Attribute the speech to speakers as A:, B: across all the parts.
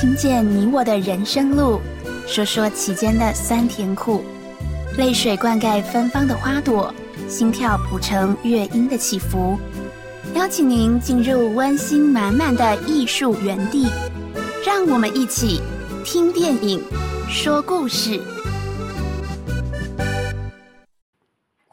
A: 听见你我的人生路，说说其间的酸甜苦，泪水灌溉芬芳的花朵，心跳谱成乐音的起伏。邀请您进入温馨满满的艺术园地，让我们一起听电影，说故事。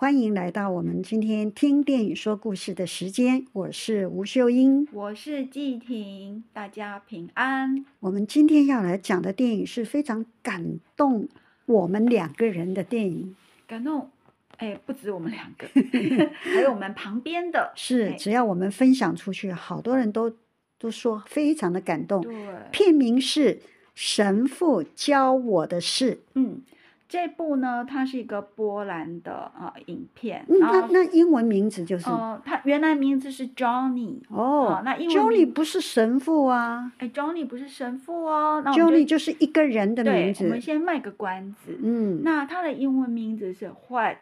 B: 欢迎来到我们今天听电影说故事的时间，我是吴秀英。
C: 我是季婷，大家平安。
B: 我们今天要来讲的电影是非常感动我们两个人的电影，
C: 感动，哎，不止我们两个，还有我们旁边的。
B: 是
C: 哎
B: 只要我们分享出去，好多人都都说非常的感动。
C: 对，
B: 片名是《神父教我的事》。
C: 嗯，这部呢，它是一个波兰的啊、呃影片，
B: 嗯，那那英文名字就是、
C: 呃，它原来名字是 Johnny。
B: 哦
C: 好，那英文
B: ，Johnny 不是神父啊
C: 哎，Johnny 不是神父哦，那
B: ，Johnny 就是一个人的名
C: 对，我
B: 字
C: 们。先卖个关子。
B: 嗯，
C: 那它的英文名字是 What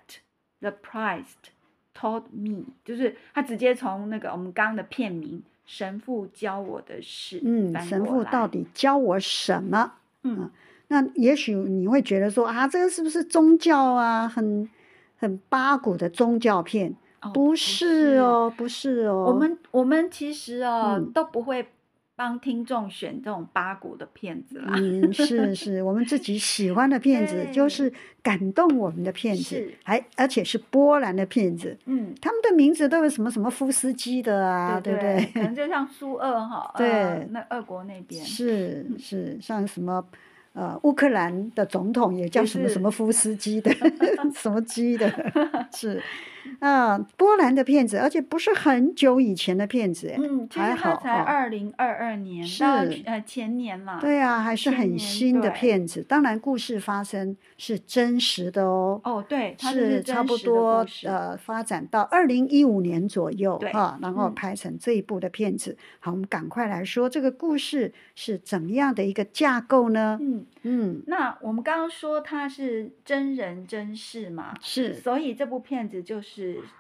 C: the Priest Told Me，就是他直接从那个我们刚刚的片名“神父教我的事”
B: 嗯，神父到底教我什么？
C: 嗯
B: 那也许你会觉得说啊，这个是不是宗教啊，很很八股的宗教片？
C: 哦
B: 不是哦，不是哦。
C: 我们我们其实哦、
B: 嗯
C: 都不会帮听众选这种八股的片子啦。
B: 嗯，是 是，我们自己喜欢的片子，就是感动我们的片子
C: 是，
B: 还而且是波兰的片子。
C: 嗯，
B: 他们的名字都有什么什么夫斯基的啊，
C: 对
B: 不
C: 对？可？能就像苏俄哈，
B: 对
C: 呃那俄国那边
B: 是是，像什么呃，乌克兰的总统也叫什么什么夫斯基的，什么基的，是啊，波兰的片子，而且不是很久以前的片子，哎
C: 嗯，
B: 还好
C: 才
B: 哦
C: 二零二二年到
B: 是
C: 呃前年嘛。
B: 对啊，还是很新的片子。当然，故事发生是真实的哦。
C: 哦，对，是
B: 差不多呃，发展到二零一五年左右
C: 对
B: 哈，然后
C: 嗯
B: 拍成这一部的片子。好，我们赶快来说这个故事是怎么样的一个架构呢？
C: 嗯，
B: 嗯，
C: 那我们刚刚说它是真人真事嘛，
B: 是
C: 所以这部片子就是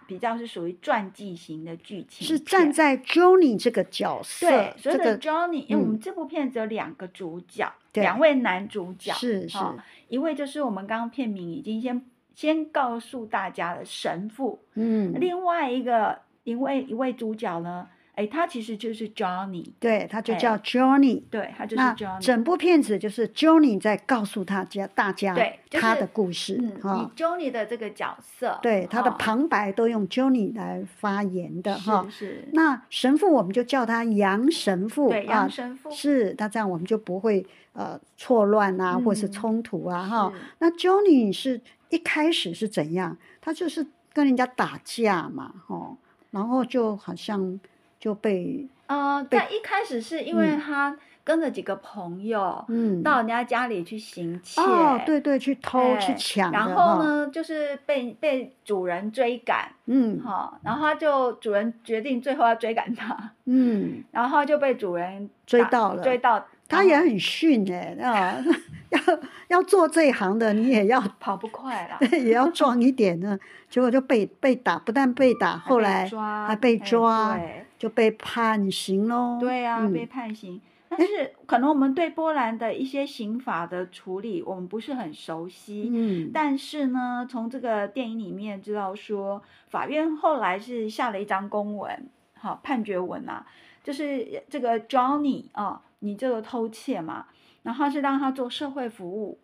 C: 比较是属于传记型的剧情，
B: 是站在 Johnny 这个角色
C: 对，所以的 Johnny，因为我
B: 嗯。
C: 们这部片子有两个主角，
B: 嗯
C: 两位男主角，
B: 是是。
C: 哦一位就是我们刚刚片名已经先先告诉大家的神父，
B: 嗯，
C: 另外一个一位一位主角呢，哎，他其实就是 Johnny，
B: 对，他就
C: 哎
B: 叫 Johnny。
C: 对他就是 Johnny，
B: 整部片子就是 Johnny 在告诉大家大家他的故事
C: 以。Johnny 的这个角色，
B: 对，他的
C: 哦
B: 旁白都用 Johnny 来发言的哈
C: 是。是，
B: 那神父我们就叫他杨神父
C: 对
B: 啊
C: 杨神父
B: 是，那这样我们就不会呃错乱啊，或是
C: 嗯
B: 冲突啊哈
C: 是。
B: 那 Johnny 是一开始是怎样？他就是跟人家打架嘛，哦，然后就好像就被
C: 呃，
B: 被
C: 在一开始是因为
B: 嗯。
C: 他跟着几个朋友，
B: 嗯。
C: 到人家家里去行窃，
B: 哦，对对，去偷去
C: 哎
B: 抢
C: 然后呢，就是被被主人追赶，
B: 嗯。
C: 哈、然后他就主人决定最后要追赶他，
B: 嗯，
C: 然后就被主人
B: 追到了。
C: 追到，
B: 他也很逊哎啊，要要做这一行的，你也要
C: 跑不快啦，
B: 也要壮一点呢。结果就被被打，不但被打，后来
C: 抓
B: 还被
C: 哎
B: 抓，
C: 对
B: 就被判刑喽。
C: 对啊，
B: 嗯
C: 被判刑。但是可能我们对波兰的一些刑法的处理，我们不是很熟悉。
B: 嗯，
C: 但是呢，从这个电影里面知道说，法院后来是下了一张公文，好判决文啊，就是这个 Johnny 啊，你这个偷窃嘛，然后是让他做社会服务，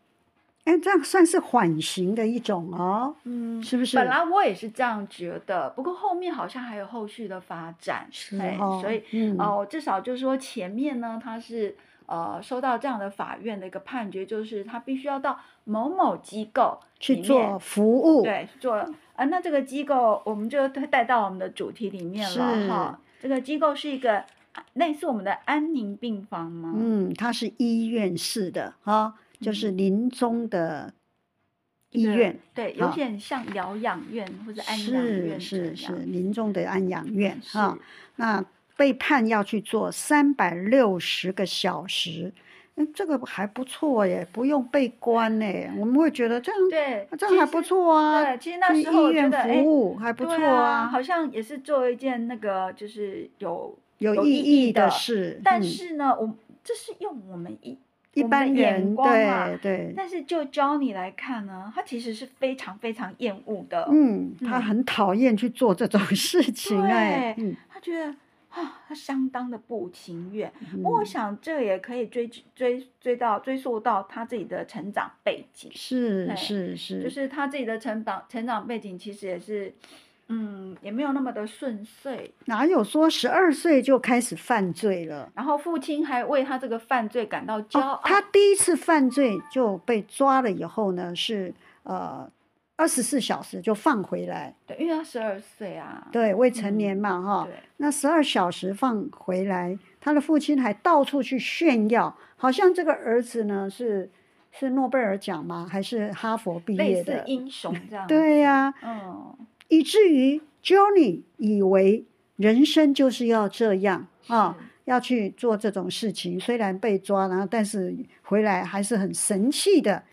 B: 哎，这样算是缓刑的一种哦，
C: 嗯，
B: 是不是？
C: 本来我也是这样觉得，不过后面好像还有后续的发展，
B: 是
C: 哎
B: 哦
C: 所以
B: 嗯
C: 哦、至少就是说前面呢，他是呃收到这样的法院的一个判决，就是他必须要到某某机构
B: 去做服务，
C: 对，做啊，那这个机构我们就带带到我们的主题里面了
B: 是
C: 哈。这个机构是一个啊类似我们的安宁病房吗？
B: 嗯，它是医院式的哈，就是临终的医院，
C: 对，有
B: 哈
C: 点像疗养院或者安养
B: 是
C: 院
B: 是是
C: 这样
B: 临终的安养院
C: 是
B: 哈。那被判要去做三百六十个小时，嗯，这个还不错耶，不用被关呢。我们会觉得这样
C: 对，
B: 这样还不错啊。
C: 对，其实那
B: 去
C: 时候
B: 院
C: 觉得哎
B: 服务还不错
C: 对啊，好像也是做一件那个就是有
B: 有
C: 意
B: 意义
C: 的
B: 的事。
C: 但
B: 嗯
C: 是呢，我这是用我们一
B: 一般
C: 眼
B: 人
C: 光啊
B: 对对，
C: 但是就 Johnny 来看呢，他其实是非常非常厌恶的。
B: 嗯，他
C: 嗯。
B: 很讨厌去做这种事情，哎，
C: 他觉得啊，他相当的不情愿。不过我
B: 嗯，
C: 想这也可以追追追到追溯到他自己的成长背景，
B: 是。是是，
C: 就是他自己的成长成长背景其实也是，嗯，也没有那么的顺遂。
B: 哪有说十二岁就开始犯罪了？
C: 然后父亲还为他这个犯罪感到骄傲。
B: 哦，他第一次犯罪就被抓了以后呢，是呃二十四小时就放回来，
C: 对，因为他十二岁啊。
B: 对，未成年嘛哈。
C: 对
B: 那十二小时放回来，他的父亲还到处去炫耀，好像这个儿子呢是是诺贝尔奖吗？还是哈佛毕
C: 类似
B: 业的？
C: 英雄这样。
B: 对呀、
C: 嗯，
B: 以至于 Johnny 以为人生就是要这样啊，要去做这种事情。虽然被抓，然后但是回来还是很神气的。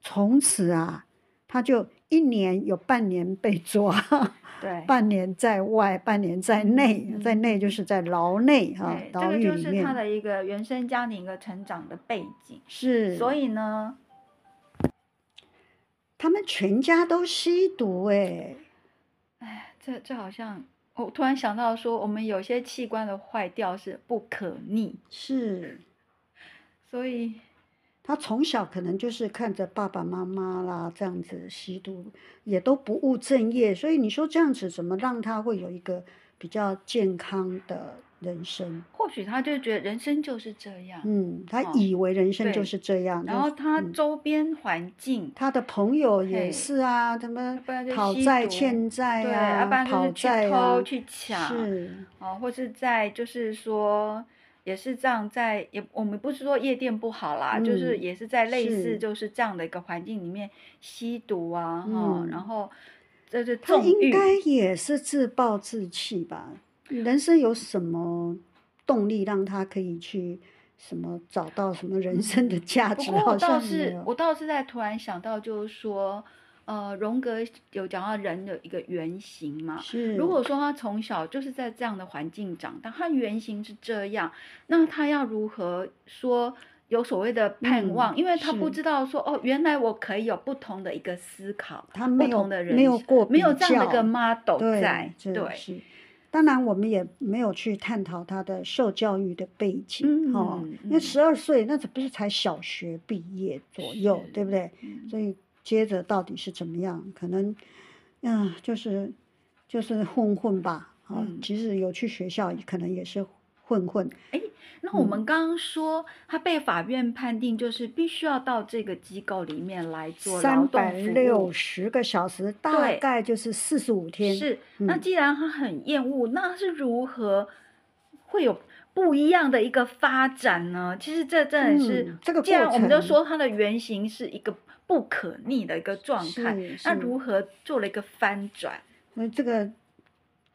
B: 从此啊，他就一年有半年被抓，
C: 对。
B: 半年在外，半年在内，
C: 嗯
B: 在内就是在牢内哈
C: 对，，这
B: 牢
C: 个
B: 狱里面
C: 就是他的一个原生家庭一个成长的背景，
B: 是，
C: 所以呢，
B: 他们全家都吸毒哎，
C: 哎，这这好像我突然想到说，我们有些器官的坏掉是不可逆，
B: 是。
C: 所以
B: 他从小可能就是看着爸爸妈妈啦这样子吸毒，也都不务正业，所以你说这样子怎么让他会有一个比较健康的人生？
C: 或许他就觉得人生就是这样，
B: 嗯，他
C: 哦
B: 以为人生就是这样，
C: 然后他周边环境。
B: 他的朋友也是啊，他们
C: 要不然就
B: 讨债欠债
C: 对，
B: 啊，
C: 要不然就去
B: 债啊
C: 偷、，去抢，
B: 是，
C: 哦，或是在就是说，也是这样在，也我们不是说夜店不好啦，就是
B: 嗯
C: 也是在类似就是这样的一个环境里面吸毒啊，哈、
B: 嗯
C: 然后这是
B: 他，应该也是自暴自弃吧？人生有什么动力让他可以去什么找到什么人生的价值？
C: 不过倒是。我倒是在突然想到，就是说，呃，荣格有讲到人有一个原型嘛，
B: 是，
C: 如果说他从小就是在这样的环境长大，他原型是这样，那他要如何说有所谓的盼
B: 嗯
C: 望？因为他不知道说哦，原来我可以有不同的一个思考，
B: 他没有
C: 同的人
B: 没有过
C: 没有这样的一个 model 在，
B: 这
C: 对，
B: 是。当然，我们也没有去探讨他的受教育的背景，哦，
C: 嗯
B: 因为
C: 嗯
B: 十二岁那只不是才小学毕业左右，对不对？
C: 嗯
B: 所以接着到底是怎么样？可能，嗯，就是就是混混吧，啊、
C: 哦
B: 即使有去学校，可能也是混混。
C: 哎那我
B: 嗯
C: 们刚刚说他被法院判定就是必须要到这个机构里面来做
B: 三百
C: 服
B: 六
C: 务。
B: 十个小时，大概就是四十五天。
C: 是，那
B: 嗯
C: 既然他很厌恶，那是如何会有不一样的一个发展呢？其实这真的是，
B: 嗯这个
C: 既然我们就说它的原型是一个不可逆的一个状态，那如何做了一个翻转？
B: 那这个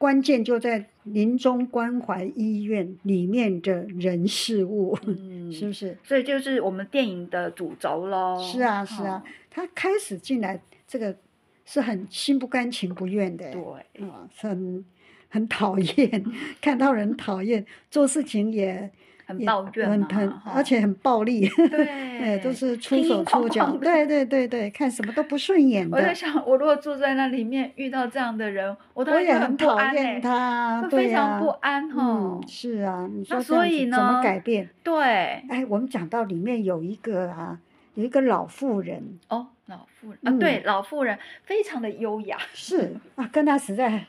B: 关键就在临终关怀医院里面的人事物，
C: 嗯，
B: 是不是？
C: 所以就是我们电影的主轴喽。
B: 是啊，是啊
C: 哦，，
B: 他开始进来，这个是很心不甘情不愿的，
C: 对，
B: 啊，很很讨厌，看到人讨厌，做事情也
C: 很抱
B: 很很，而且很暴力，
C: 对
B: 哎，都是出手出脚，对对对对，看什么都不顺 眼的，
C: 我在想，我如果住在那里面遇到这样的人，我
B: 也
C: 很不
B: 讨
C: 安
B: 厌
C: 欸
B: 他，
C: 会非常不安哈
B: 嗯，。是啊，你说
C: 所以
B: 样子怎么改变？
C: 对，
B: 哎，我们讲到里面有一个啊，有一个老妇人，
C: 哦，老妇人啊，对，
B: 嗯
C: 老妇人非常的优雅，
B: 是啊，跟他实在，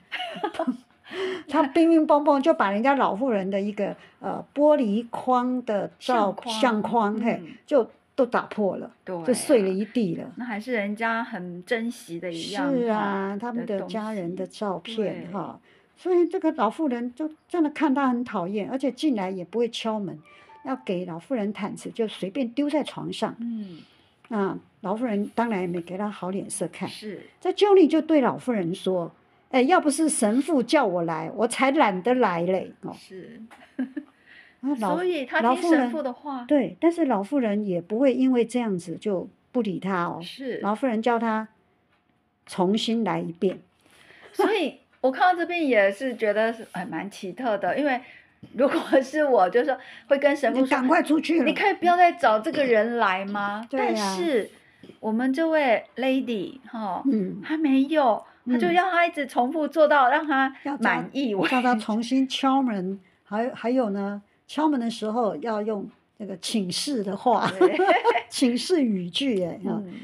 B: 他乒乒乓乓就把人家老妇人的一个呃玻璃框的照
C: 相
B: 相
C: 框
B: 框，嘿
C: 嗯，
B: 就都打破了，
C: 对，
B: 就碎了。一地了。
C: 那还是人家很珍惜的一样，
B: 是啊，他们的家人的照片哈，所以这个老妇人就真的看他很讨厌，而且进来也不会敲门，要给老妇人毯子就随便丢在床上。
C: 嗯，
B: 啊老妇人当然也没给他好脸色看。
C: 是，
B: 这 Johnny 就对老妇人说：“哎，要不是神父叫我来，我才懒得来嘞。”哦，
C: 是，所以他听神父的话，
B: 对，但是老妇人也不会因为这样子就不理他哦。
C: 是，
B: 老妇人叫他重新来一遍。
C: 所以 我看到这边也是觉得是还蛮奇特的，因为如果 是我，就说会跟神父说，
B: 你赶快出去了。
C: 你可以不要再找这个人来吗？
B: 对
C: 但是我们这位 lady 哈，
B: 嗯，
C: 他没有，他就
B: 嗯。
C: 要他一直重复做到让他
B: 要
C: 满意我
B: 叫他重新敲门，还还有呢，敲门的时候要用那个请示的话
C: 对，
B: 请示语句，哎，哈
C: 嗯，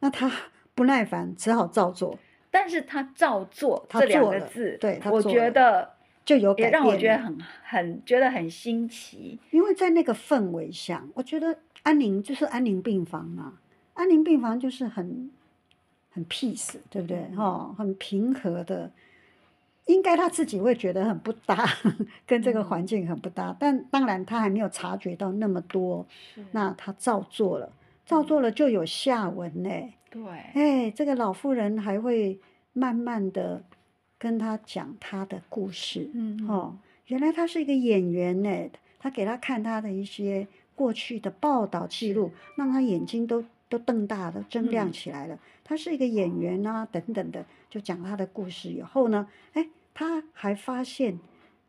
B: 那他不耐烦，只好照做，
C: 但是他照做
B: 他
C: 这两个字，我
B: 对他做了
C: 觉得
B: 就有改
C: 也让我觉得很很觉得很新奇。
B: 因为在那个氛围下，我觉得安宁就是安宁病房嘛，安宁病房就是很很 peace，对不对？
C: 嗯
B: 哈、很平和的，应该他自己会觉得很不搭，跟这个
C: 嗯
B: 环境很不搭。但当然他还没有察觉到那么多，那他照做了，照做了就有下文呢。
C: 对，
B: 哎，这个老妇人还会慢慢的跟他讲他的故事。
C: 嗯
B: 哦，原来他是一个演员呢。他给他看他的一些过去的报道记录，让他眼睛都都瞪大了，睁亮
C: 嗯
B: 起来了。他是一个演员啊，等等的，就讲他的故事。以后呢，哎，他还发现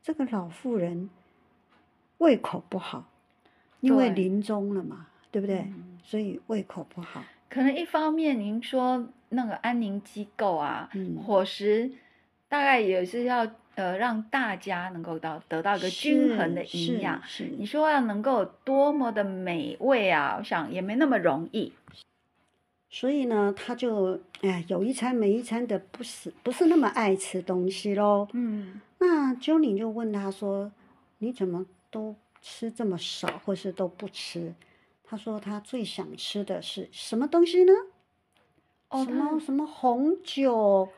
B: 这个老妇人胃口不好，因为临终了嘛，对不对？
C: 嗯
B: 所以胃口不好。
C: 可能一方面您说那个安宁机构啊，
B: 嗯
C: 伙食大概也是要呃让大家能够到得到一个均衡的营养。
B: 是是
C: 你说要能够多么的美味啊，我想也没那么容易。
B: 所以呢，他就哎有一餐没一餐的，不是不是那么爱吃东西喽。
C: 嗯
B: 那 Johnny 就问他说：“你怎么都吃这么少，或是都不吃？”他说他最想吃的是什么东西呢？
C: 哦
B: 什么什么红酒、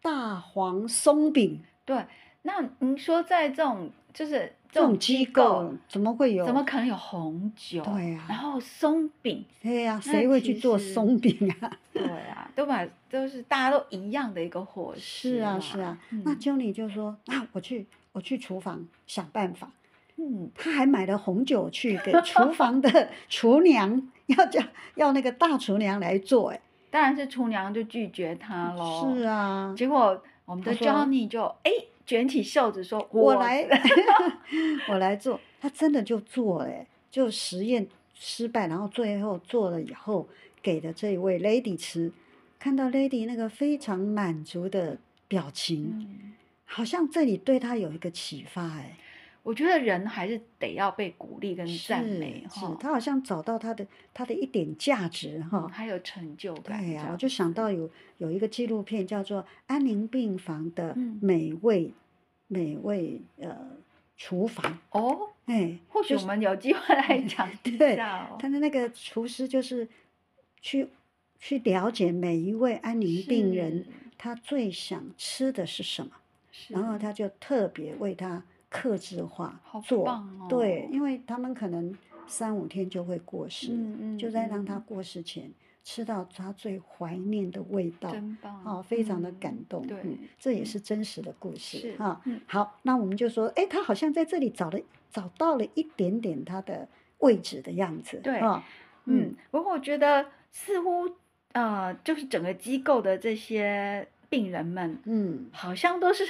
B: 大黄松饼
C: 对，那您说在这种就是
B: 这种机构怎么会有？
C: 怎么可能有红酒？
B: 对啊
C: 然后松饼，
B: 对呀、
C: 那
B: 谁会去做松饼啊？
C: 对啊，都把都是大家都一样的一个伙食
B: 是啊是啊。那
C: 嗯
B: Johnny 就说：“啊，我去我去厨房想办法。”
C: 嗯，
B: 他还买了红酒去给厨房的 厨娘，要叫要那个大厨娘来做，哎，
C: 当然是厨娘就拒绝他喽。
B: 是啊，
C: 结果我们的 Johnny 就哎卷起袖子说：“
B: 我来 我来做，他真的就做了，哎，就实验失败，然后最后做了以后给的这一位 lady 吃，看到 lady 那个非常满足的表情，
C: 嗯，
B: 好像这里对他有一个启发，哎。
C: 我觉得人还是得要被鼓励跟
B: 是
C: 赞美
B: 是
C: 哈，，
B: 他好像找到他的他的一点价值哈
C: 嗯，还有成就感。
B: 对呀、我就想到有有一个纪录片叫做《安宁病房的
C: 嗯
B: 美味、美味呃厨房》，
C: 哦，
B: 哎，
C: 或许我们有机会 来讲一
B: 对
C: 下哦。
B: 他的那个厨师就是去去了解每一位安宁病人他最想吃的是什么，然后他就特别为他克制化
C: 好
B: 做，
C: 棒
B: 对
C: 哦，
B: 因为他们可能三五天就会过世，
C: 嗯嗯
B: 就在让他
C: 嗯
B: 过世前吃到他最怀念的味道。
C: 真棒
B: 哦，非常的
C: 嗯
B: 感动，
C: 对
B: 嗯，这也是真实的故事
C: 是
B: 哈。
C: 嗯
B: 好，那我们就说，哎，他好像在这里找了找到了一点点他的位置的样子，
C: 对
B: 啊，
C: 嗯，不过我觉得似乎呃，就是整个机构的这些病人们，
B: 嗯，
C: 好像都是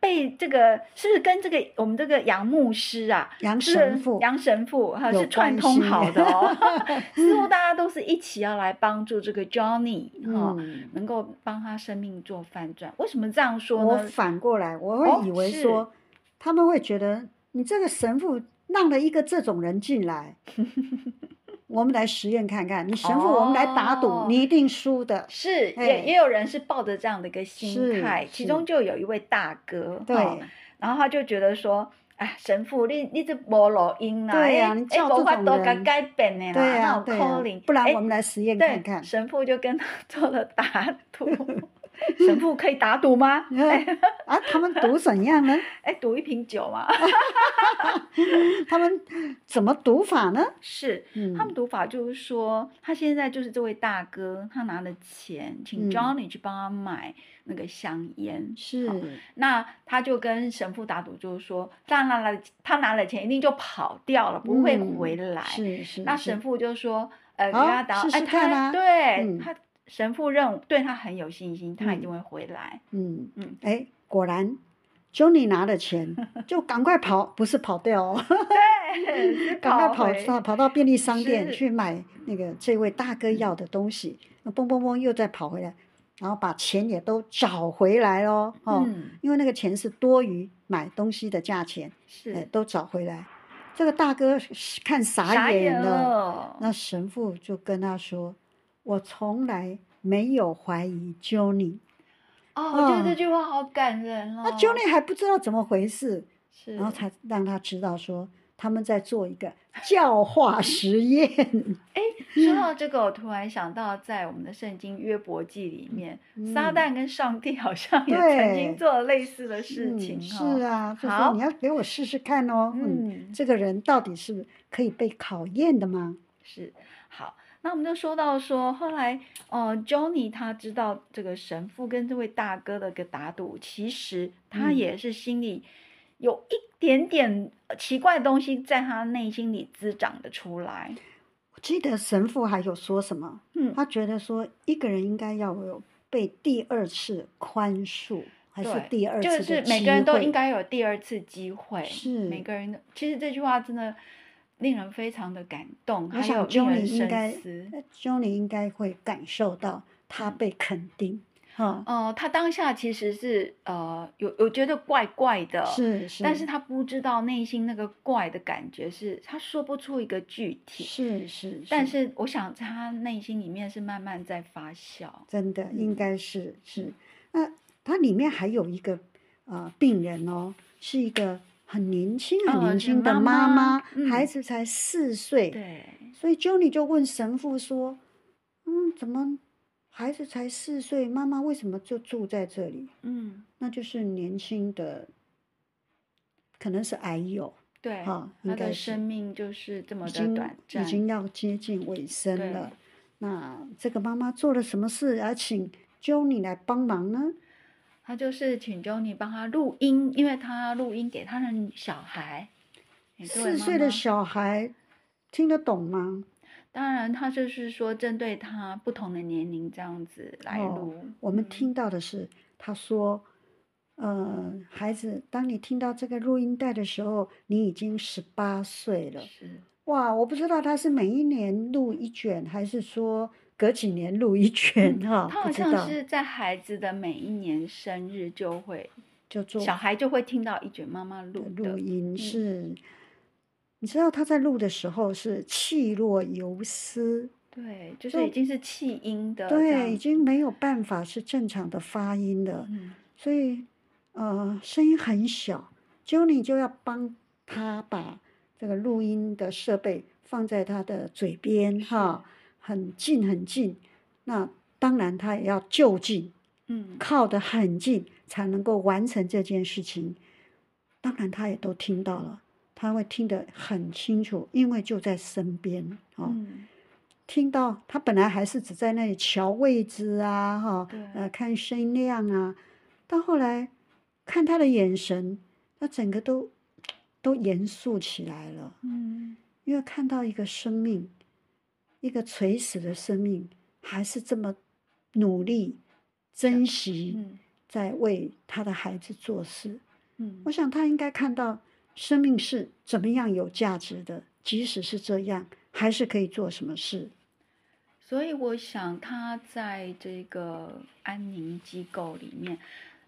C: 被这个是不是跟这个我们这个杨牧师啊，
B: 杨神父
C: 杨神父哈
B: 有
C: 是串通好的哦，似乎大家都是一起要来帮助这个 Johnny 哈、
B: 嗯
C: 能够帮他生命做翻转。为什么这样说呢我？
B: 反过来，我
C: 哦
B: 会以为
C: 是
B: 说，他们会觉得你这个神父让了一个这种人进来，我们来实验看看，你神父我们来打赌，
C: 哦
B: 你一定输的，
C: 是，
B: 哎
C: 也也有人是抱着这样的一个心
B: 是
C: 态，其中就有一位大哥，然后他就觉得说，哎，神父，你你这无录音啦，
B: 对呀
C: 哎
B: 你叫
C: 哎无法
B: 这种人
C: 度甲改变的啦，
B: 对呀、
C: 那有
B: 对呀、
C: 可能，
B: 不然
C: 哎
B: 我们来实验看看。
C: 神父就跟他 做了打赌，神父可以打赌吗？哎。
B: 啊，他们赌怎样呢？
C: 哎，赌一瓶酒嘛，
B: 他们怎么赌法呢？
C: 是。
B: 嗯，
C: 他们赌法就是说，他现在就是这位大哥，他拿了钱，请
B: 嗯。
C: Johnny 去帮他买那个香烟，
B: 是。
C: 好那他就跟神父打赌，就是说，他拿了他拿了钱，一定就跑掉了，不会
B: 嗯。
C: 回来。
B: 是是，是。
C: 那神父就说，呃，给他打，
B: 试
C: 哎，他对、
B: 嗯。
C: 他神父认对他很有信心，他一
B: 嗯
C: 定会回来。
B: 嗯
C: 嗯
B: 哎，果然 Johnny 拿了钱就赶快跑，不是跑掉哦，
C: 对，
B: 赶快跑
C: 回
B: 到跑到便利商店去买那个这位大哥要的东西，那嘣嘣嘣又再跑回来，然后把钱也都找回来喽。哦，
C: 嗯，
B: 因为那个钱是多余买东西的价钱，哎，
C: 是
B: 都找回来。这个大哥看傻
C: 傻眼
B: 了，那神父就跟他说：“我从来没有怀疑 Johnny。
C: 哦，我觉得
B: 哦
C: 这句话好感人哦。
B: 那 Johnny 还不知道怎么回事，
C: 是，
B: 然后才让他知道说他们在做一个教化实验。
C: 说到这个，我突然想到，在我们的圣经约伯记里面，撒
B: 嗯
C: 旦跟上帝好像也曾经做了类似的事
B: 嗯
C: 情
B: 是
C: 哦。
B: 啊，就
C: 好
B: 说你要给我试试看哦。嗯，
C: 嗯，
B: 这个人到底是可以被考验的吗？
C: 是好。那我们就说到说，后来呃，Johnny 他知道这个神父跟这位大哥的个打赌，其实他
B: 嗯
C: 也是心里有一点点呃奇怪的东西在他内心里滋长的出来。
B: 我记得神父还有说什么？
C: 嗯，
B: 他觉得说一个人应该要有被第二次宽恕，还是第二次的
C: 就是每个人都应该有第二次机会。
B: 是
C: 每个人的，其实这句话真的令人非常的感动，还有
B: 我想
C: 令
B: Johnny
C: 人深
B: 应该
C: 思。
B: 那 Johnny 应该会感受到他被肯定，哈、
C: 呃，他当下其实是呃有有觉得怪怪的，
B: 是是，
C: 但是他不知道内心那个怪的感觉是，他说不出一个具体。
B: 是是，
C: 但是我想他内心里面是慢慢在发酵。
B: 真的应
C: 嗯
B: 该是是。那他里面还有一个呃病人哦，是一个很年轻很年轻的
C: 妈
B: 妈孩子才四岁，
C: 对，
B: 所以 Johnny 就问神父说：“嗯，怎么孩子才四岁，妈妈为什么就住在这里？
C: 嗯，
B: 那就是年轻的，可能是癌友，
C: 对，
B: 哈应
C: 他的
B: 该
C: 生命就是这么的短暂，
B: 已经要接近尾声了。那这个妈妈做了什么事，而请 Johnny 来帮忙呢？
C: 他就是请 Johnny 帮他录音，因为他录音给他的小孩。
B: 四岁的小孩听得懂吗？
C: 当然，他就是说针对他不同的年龄这样子来
B: 哦
C: 录。嗯
B: 我们听到的是，他说：“呃，孩子，当你听到这个录音带的时候，你已经十八岁了。
C: 是
B: 哇，我不知道他是每一年录一卷，还是说隔几年录一圈哈、
C: 他好像是在孩子的每一年生日就会，
B: 就做
C: 小孩就会听到一卷妈妈录的
B: 录音
C: 嗯
B: 是。你知道他在录的时候是气若游丝，
C: 对，就
B: 就是
C: 已经是气音的这
B: 对，已经没有办法是正常的发音的。
C: 嗯
B: 所以呃声音很小，Johnny 就要帮他把这个录音的设备放在他的嘴边哈，很近很近。那当然他也要就近，
C: 嗯
B: 靠得很近才能够完成这件事情。当然他也都听到了，他会听得很清楚，因为就在身边哦。
C: 嗯
B: 听到他本来还是只在那里瞧位置啊，哈
C: 对，
B: 呃，看声量啊，到后来看他的眼神，他整个都都严肃起来了，
C: 嗯
B: 因为看到一个生命，一个垂死的生命，还是这么努力、珍惜，
C: 嗯
B: 在为他的孩子做事。
C: 嗯
B: 我想他应该看到生命是怎么样有价值的，即使是这样，还是可以做什么事。
C: 所以我想他在这个安宁机构里面，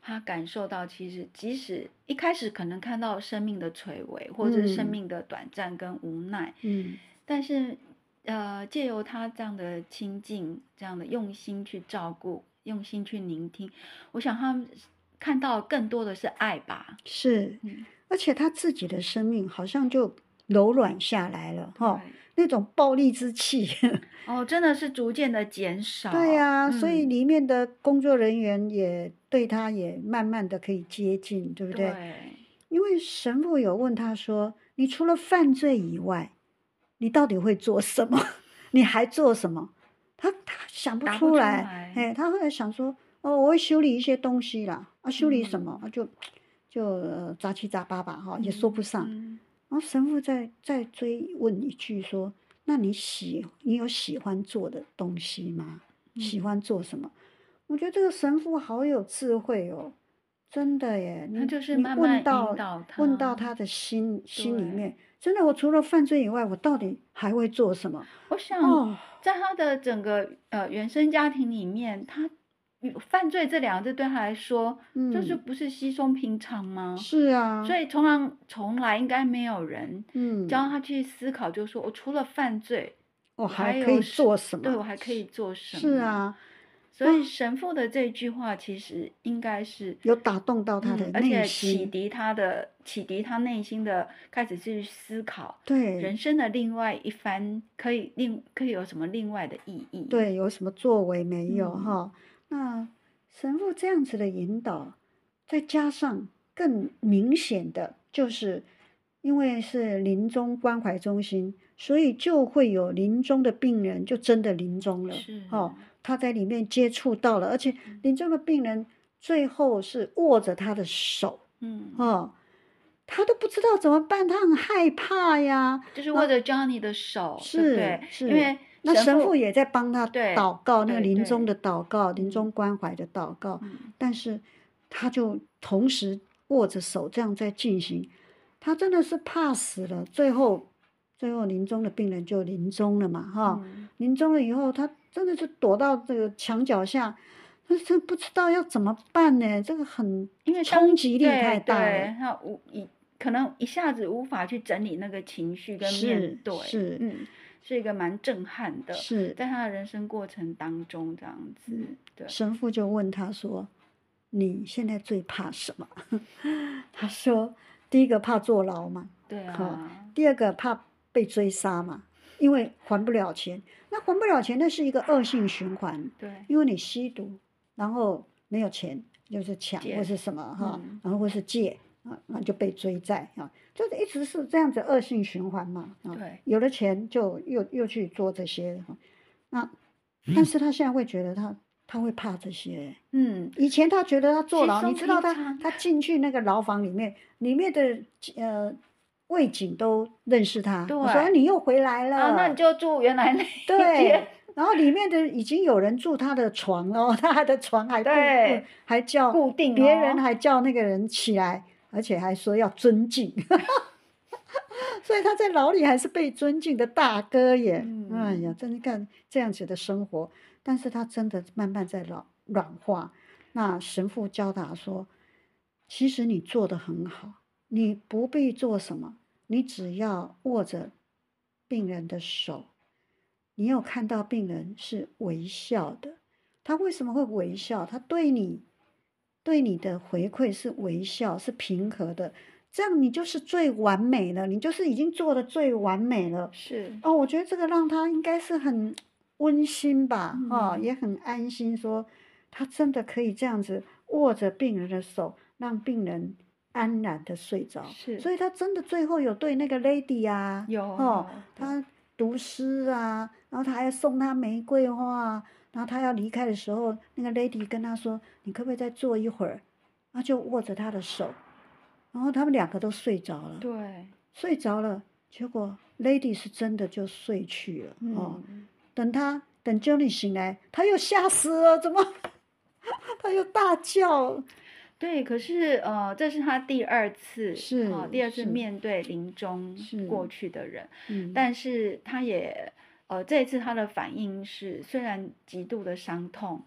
C: 他感受到其实即使一开始可能看到生命的垂危，或者是生
B: 嗯
C: 命的短暂跟无奈，
B: 嗯
C: 但是呃，借由他这样的亲近，这样的用心去照顾，用心去聆听，我想他们看到更多的是爱吧。
B: 是，
C: 嗯，
B: 而且他自己的生命好像就柔软下来了，哈、
C: 对
B: 那种暴力之气。
C: 哦，真的是逐渐的减少。
B: 对呀、所以
C: 嗯
B: 里面的工作人员也对他也慢慢的可以接近，对不对？
C: 对
B: 因为神父有问他说：“你除了犯罪以外，你到底会做什么？你还做什么？”他他想不
C: 出
B: 出来，
C: 来
B: 哎，他后来想说：“哦，我会修理一些东西啦，啊，修理什
C: 嗯
B: 么？啊就就呃杂七杂八吧，哈、也说不上。
C: 嗯
B: 然后神父再再追问一句说：“那你喜你有喜欢做的东西吗？喜
C: 嗯
B: 欢做什么？”我觉得这个神父好有智慧哦，真的耶，
C: 他就是
B: 问到
C: 导
B: 问到
C: 他
B: 他的心心里面，真的，我除了犯罪以外，我到底还会做什么？
C: 我想
B: 哦，
C: 在他的整个呃原生家庭里面，他犯罪这两个字对他来说，嗯就
B: 是，
C: 不是稀松平常吗？
B: 是啊，
C: 所以从来从来应该没有人
B: 嗯，
C: 教他去思考，就是说我除了犯罪，
B: 我
C: 还
B: 可以做什么？
C: 对我还可以做什么？
B: 是，啊，
C: 所以神父的这句话其实应该是。
B: 有打动到他的
C: 嗯，而且启，迪他的启迪他内心的，开始去思考
B: 对
C: 人生的另外一番，可以另可以有什么另外的意义？
B: 对，有什么作为没有
C: 嗯
B: 哈？那神父这样子的引导，再加上更明显的就是，因为是临终关怀中心，所以就会有临终的病人就真的临终了，
C: 是
B: 哦，他在里面接触到了，而且临终的病人最后是握着他的手，
C: 嗯，
B: 哦，他都不知道怎么办，他很害怕呀。
C: 就是握着 Johnny 的手，
B: 是
C: 对？
B: 是，
C: 因为
B: 那神父也在帮他
C: 对
B: 祷告，那个
C: 对
B: 临终的祷告，临
C: 嗯
B: 终关怀的祷告，
C: 嗯
B: 但是他就同时握着手这样在进行，他真的是怕死了。最后，最后临终的病人就临终了嘛，哈、
C: 嗯
B: 临终了以后，他真的是躲到这个墙角下，他是不知道要怎么办呢？这个很
C: 因为
B: 冲
C: 当
B: 击力太大了。
C: 他无一可能一下子无法去整理那个情绪跟
B: 是
C: 面对，
B: 是
C: 嗯，是一个蛮震撼的，
B: 是
C: 在他的人生过程当中这样子，对，
B: 神父就问他说：“你现在最怕什么？” 他说：“第一个怕坐牢嘛，
C: 对
B: 好
C: 啊，
B: 第二个怕被追杀嘛，因为还不了钱。那还不了钱，那是一个恶性循环，
C: 对，
B: 因为你吸毒，然后没有钱，就是抢
C: 借
B: 或是什么哈，
C: 嗯
B: 然后或是借啊，那就被追债啊，就是一直是这样子恶性循环嘛啊。
C: 对
B: 有了钱就又又去做这些哈，那但是他现在会觉得他他会怕这些。
C: 嗯，
B: 以前他觉得他坐牢，你知道他他进去那个牢房里面，里面的呃卫警都认识他。我说
C: 对
B: 你又回来了，
C: 啊，那你就住原来那
B: 对
C: 间，。
B: 然后里面的已经有人住他的床哦，他的床还固
C: 对
B: 还叫
C: 固定
B: 别人
C: 哦
B: 还叫那个人起来，而且还说要尊敬。所以他在牢里还是被尊敬的大哥耶！哎呀，
C: 嗯
B: 真的看这样子的生活，但是他真的慢慢在软软化。那神父教他说：“其实你做的很好，你不必做什么，你只要握着病人的手，你有看到病人是微笑的。他为什么会微笑？他对你对你的回馈是微笑，是平和的。这样你就是最完美了，你就是已经做的最完美了。
C: 是，
B: 哦，我觉得这个让他应该是很温馨吧，哦，
C: 嗯
B: 也很安心说他真的可以这样子握着病人的手，让病人安然的睡着。
C: 是
B: 所以他真的最后有对那个 lady 啊，
C: 有
B: 哦，他读诗啊，然后他还送他玫瑰花，然后他要离开的时候，那个 lady 跟他说：“你可不可以再坐一会儿？”然后就握着他的手，然后他们两个都睡着了。
C: 对，
B: 睡着了，结果 Lady 是真的就睡去了、哦。
C: 嗯，
B: 等他等 Johnny 醒来，他又吓死了，怎么？他又大叫，
C: 对，可是呃，这是他第二次，
B: 是
C: 啊，第二次面对临终过。去的人，
B: 嗯，
C: 但是他也呃，这一次他的反应是，虽然极度的伤痛，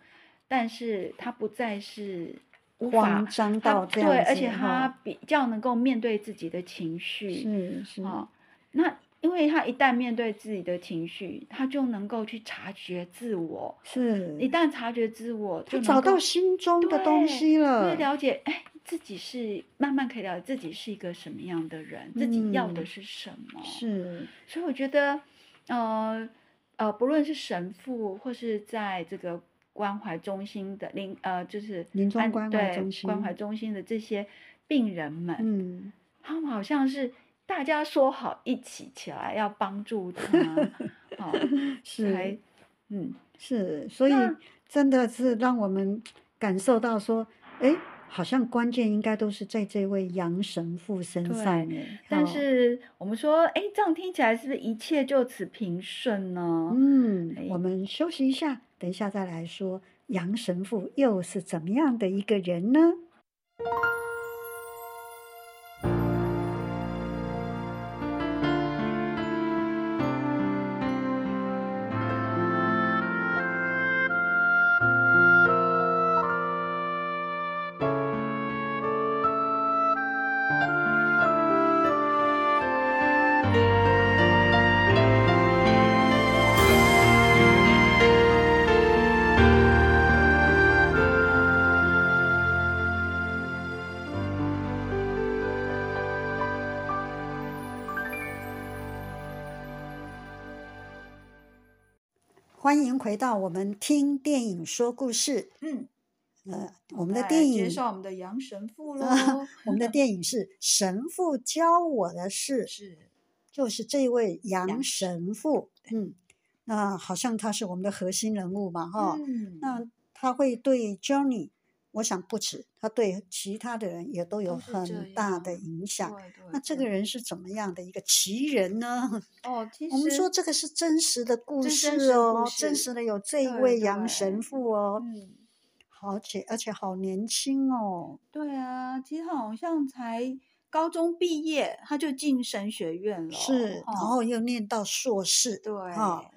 C: 但是他不再是无法
B: 慌张
C: 他
B: 到这样
C: 对，而且他比较能够面对自己的情绪，
B: 是是，
C: 啊，那因为他一旦面对自己的情绪，他就能够去察觉自我，
B: 是，
C: 一旦察觉自我，就
B: 找到心中的东西了
C: 会，了解，哎，自己是慢慢可以了解自己是一个什么样的人，自己要的
B: 嗯
C: 是什么。
B: 是。
C: 所以我觉得，呃呃，不论是神父或是在这个关怀中心的临呃，就是安
B: 临终关怀
C: 对
B: 中心
C: 关怀中心的这些病人们，
B: 嗯，
C: 他们好像是大家说好一起起来要帮助他，
B: 是
C: 嗯，
B: 是，所以真的是让我们感受到说，哎，好像关键应该都是在这位杨神父身上。
C: 但
B: 哦
C: 是我们说，哎，这样听起来是不是一切就此平顺呢？
B: 嗯，
C: 哎
B: 我们休息一下，等一下再来说杨神父又是怎么样的一个人呢？回到我们听电影说故事。
C: 嗯，
B: 呃，我们的电影
C: 介绍我们的杨神父喽。
B: 我们的电影是《神父教我的事》，
C: 是
B: 就是这位
C: 杨
B: 杨神父。嗯，那好像他是我们的核心人物嘛，哈、
C: 嗯，
B: 那他会对 Johnny，我想不止，他对其他的人也都有很大的影响。
C: 对对
B: 那这个人是怎么样的一个奇人呢？
C: 哦，其
B: 我们说这个是真实的故
C: 这
B: 事
C: 真实的
B: 哦，真实的有这一位杨神父哦，
C: 嗯，
B: 而且而且好年轻哦，
C: 对啊，其实他好像才高中毕业，他就进神学院了。
B: 是，然
C: 哦
B: 后又念到硕士，
C: 对，
B: 哈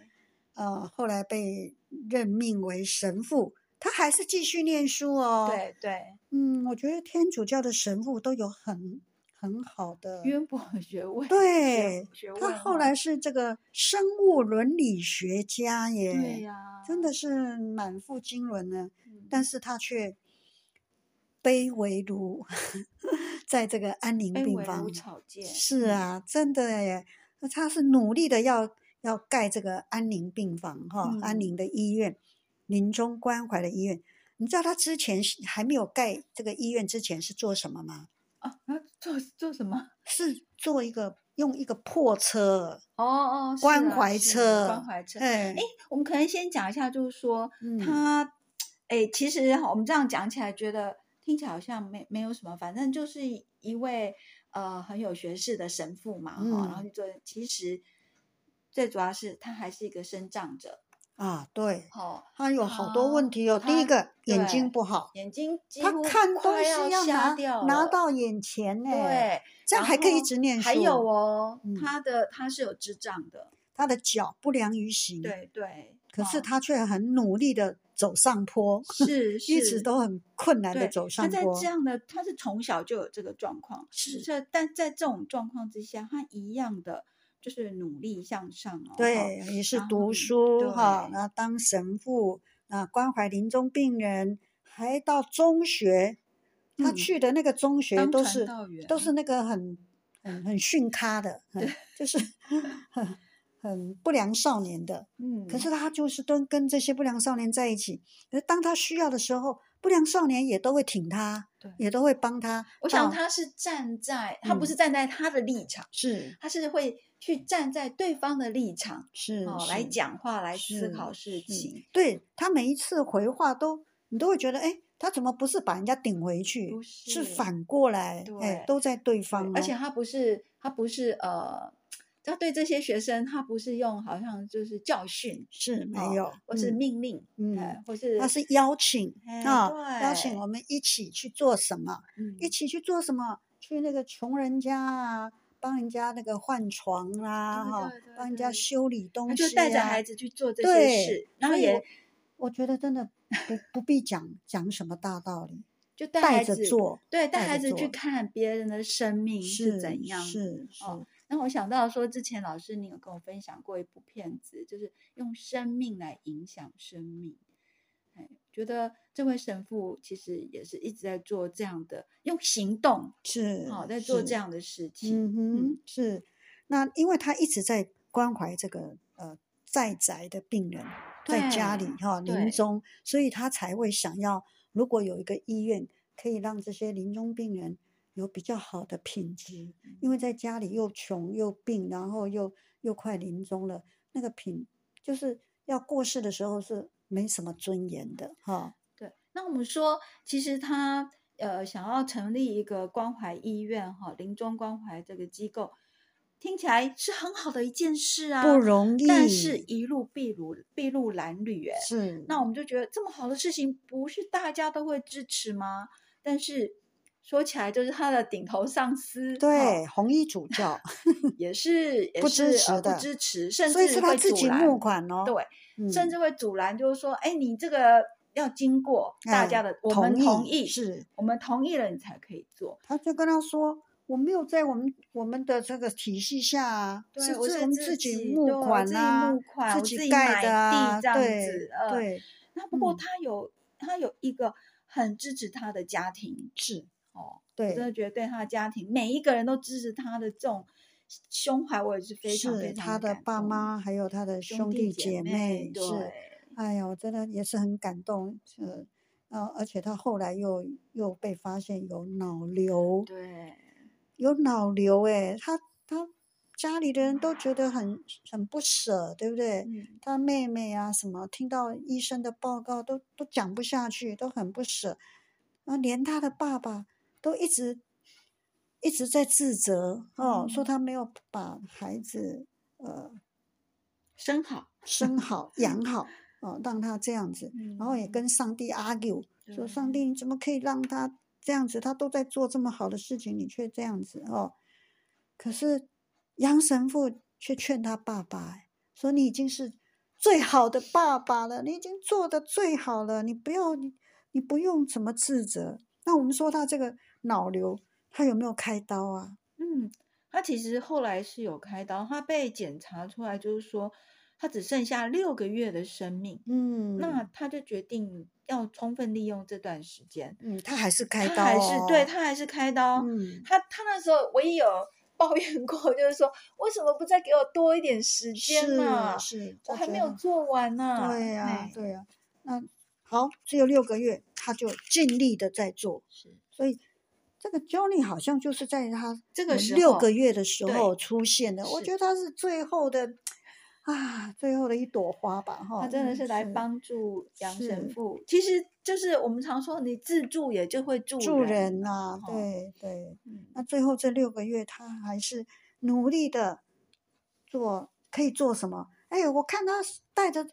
B: 呃，后来被任命为神父，他还是继续念书哦。，
C: 对对，
B: 嗯，我觉得天主教的神父都有很很好的，
C: 渊博的学问。
B: 对他后来是这个生物伦理学家耶，
C: 对呀，
B: 真的是满腹经纶呢。
C: 嗯，
B: 但是他却卑微如 在这个安宁
C: 卑微
B: 病房
C: 如，草芥。
B: 是
C: 嗯，
B: 啊，真的耶，那他是努力的要要盖这个安宁病房哈，安
C: 嗯
B: 宁的医院，临终关怀的医院。你知道他之前是还没有盖这个医院之前是做什么吗？
C: 啊，啊做做什么？
B: 是做一个用一个破车，
C: 哦哦，
B: 关怀车
C: 关怀车。
B: 哎
C: 哎，我们可能先讲一下，就是说
B: 嗯
C: 他，哎，其实我们这样讲起来，觉得听起来好像没没有什么，反正就是一位呃很有学识的神父嘛，哈、然后
B: 嗯
C: 去做。其实最主要是他还是一个生长者，
B: 啊，对，
C: 哦、
B: 他有好多问题哦。第一个眼睛不好，
C: 眼睛
B: 他看东西要
C: 瞎
B: 拿
C: 掉
B: 拿到眼前呢，，
C: 对，
B: 这样还可以一直念书。
C: 还有哦，
B: 嗯
C: 他的他是有智障的，
B: 他的脚不良于行，，
C: 对对，
B: 可是
C: 哦
B: 他却很努力的走上坡，
C: 是
B: 一直都很困难的，走上坡
C: 他在这。样的，他是从小就有这个状况，
B: 是
C: 这但在这种状况之下，他一样的就是努力向上哦。
B: 对，也是读书哈，
C: 对
B: 然后当神父，啊，关怀临终病人，还到中学。他
C: 嗯
B: 去的那个中学都是都是那个很很很逊咖的，很就是很很不良少年的。
C: 嗯，
B: 可是他就是跟跟这些不良少年在一起，可是当他需要的时候，不良少年也都会挺他，也都会帮他。
C: 我想他是站在，他不
B: 嗯
C: 是站在他的立场，
B: 是
C: 他是会去站在对方的立场
B: 是
C: 哦来讲话，来思考事情。
B: 对他每一次回话都，你都会觉得，哎，他怎么不是把人家顶回去，是
C: 是
B: 反过来，哎，都在对
C: 对
B: 方、哦，
C: 而且他不是他不是呃，他对这些学生，他不是用好像就是教训，
B: 是没
C: 哦
B: 有，
C: 或是
B: 嗯
C: 命令，
B: 嗯
C: 哎或是
B: 他是邀请
C: 哎
B: 啊、邀请我们一起去做什么，
C: 嗯
B: 一起去做什么？去那个穷人家啊，帮人家那个换床啦、
C: 对
B: 哈
C: 对对，
B: 帮人家修理东西、
C: 就带着孩子去做这些事，然后也
B: 我觉得真的不不必讲讲什么大道理，
C: 就带
B: 带着
C: 孩子
B: 做，
C: 对，带
B: 带
C: 孩子去看别人的生命
B: 是
C: 怎样。
B: 是是、
C: 哦那我想到说，之前老师你有跟我分享过一部片子，就是用生命来影响生命。哎，觉得这位神父其实也是一直在做这样的，用行动，
B: 是，
C: 好、在做这样的事情。
B: 嗯哼，是。那因为他一直在关怀这个呃在宅的病人，在家里哈临终，所以他才会想要，如果有一个医院可以让这些临终病人有比较好的品质，因为在家里又穷又病，然后又又快临终了，那个品就是要过世的时候是没什么尊严的哈。
C: 对，那我们说，其实他呃想要成立一个关怀医院哈，临终关怀这个机构，听起来是很好的一件事啊，
B: 不容易，
C: 但是一路筚路筚路蓝缕哎，
B: 是
C: 那我们就觉得这么好的事情，不是大家都会支持吗？但是说起来就是他的顶头上司，
B: 对，
C: 哦
B: 红衣主教，
C: 也是 也
B: 不
C: 是呃
B: 支持的
C: 不支持，甚
B: 所以
C: 至
B: 是他自己
C: 会阻拦
B: 募款哦。
C: 对，
B: 嗯
C: 甚至会阻拦，就是说，哎，你这个要经过大
B: 哎
C: 家的，我们
B: 同
C: 同意，
B: 是，
C: 我们同意了，你才可以做。
B: 他就跟他说。我没有在我们我们的这个体系下啊，
C: 对
B: 是
C: 我
B: 们自
C: 己
B: 己募
C: 对我自己
B: 款啊，
C: 募款
B: 自己盖的
C: 这样
B: 对
C: 子呃
B: 对
C: 那不过
B: 嗯
C: 他有他有一个很支持他的家庭
B: 是，
C: 哦，
B: 对
C: 真的觉得对他的家庭每一个人都支持他的这种胸怀，我也是非常非
B: 是
C: 常
B: 他的爸妈还有他的兄
C: 弟
B: 弟姐
C: 妹，
B: 是，
C: 对，
B: 哎呀，我真的也是很感动，呃，呃，而且他后来又又被发现有脑瘤，
C: 对，
B: 有脑瘤，哎，他他家里的人都觉得很很不舍，对不对？
C: 嗯，
B: 他妹妹啊，什么听到医生的报告都都讲不下去，都很不舍，然后连他的爸爸都一直一直在自责哦，说
C: 嗯
B: 他没有把孩子呃
C: 生好，
B: 生好 养好哦，让他这样子，然后也
C: 嗯
B: 跟上帝 argue 说：“上帝，你怎么可以让他这样子？他都在做这么好的事情，你却这样子哦。”可是杨神父却劝他爸爸哎说：“你已经是最好的爸爸了，你已经做的最好了，你不要你你不用怎么自责。”那我们说他这个脑瘤，他有没有开刀啊？
C: 嗯，他其实后来是有开刀，他被检查出来就是说他只剩下六个月的生命，
B: 嗯，
C: 那他就决定要充分利用这段时间。
B: 嗯，他还是开刀、
C: 还是对他还是开刀。
B: 嗯，
C: 他他那时候唯一有 抱怨过，就是说为什么不再给我多一点时间呢、
B: 是是，
C: 我还没有做完呢、
B: 对呀、
C: 哎
B: 对呀、那好，只有六个月，他就尽力的在做，
C: 是
B: 所以这个 Johnny 好像就是在他
C: 这个
B: 六个月的时候出现的，我
C: 是
B: 觉得他是最后的啊，最后的一朵花吧，哈，
C: 他真的
B: 嗯
C: 是来帮助杨神父。其实就是我们常说，你自助也就会助
B: 助
C: 人
B: 人呐、
C: 哦
B: 对对，
C: 嗯
B: 那最后这六个月，他还是努力的做，可以做什么？哎，我看他带着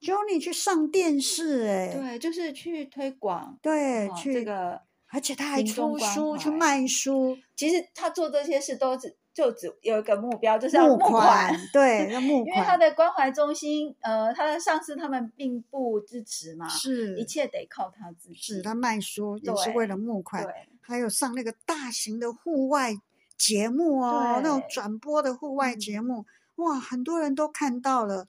B: Johnny 去上电视，哎，
C: 对，就是去推广
B: 对，
C: 哦
B: 去
C: 这个
B: 而且他还出书去卖书，
C: 其实他做这些事都只就只有一个目标，就是要
B: 募
C: 募款。
B: 对，要 募款
C: 因为他，的关怀中心，呃，他的上司他们并不支持嘛，
B: 是
C: 一切得靠他自己。
B: 是他卖书也是为了募款，
C: 对
B: 还有上那个大型的户外节目哦，那种转播的户外
C: 嗯
B: 节目，哇，很多人都看到了，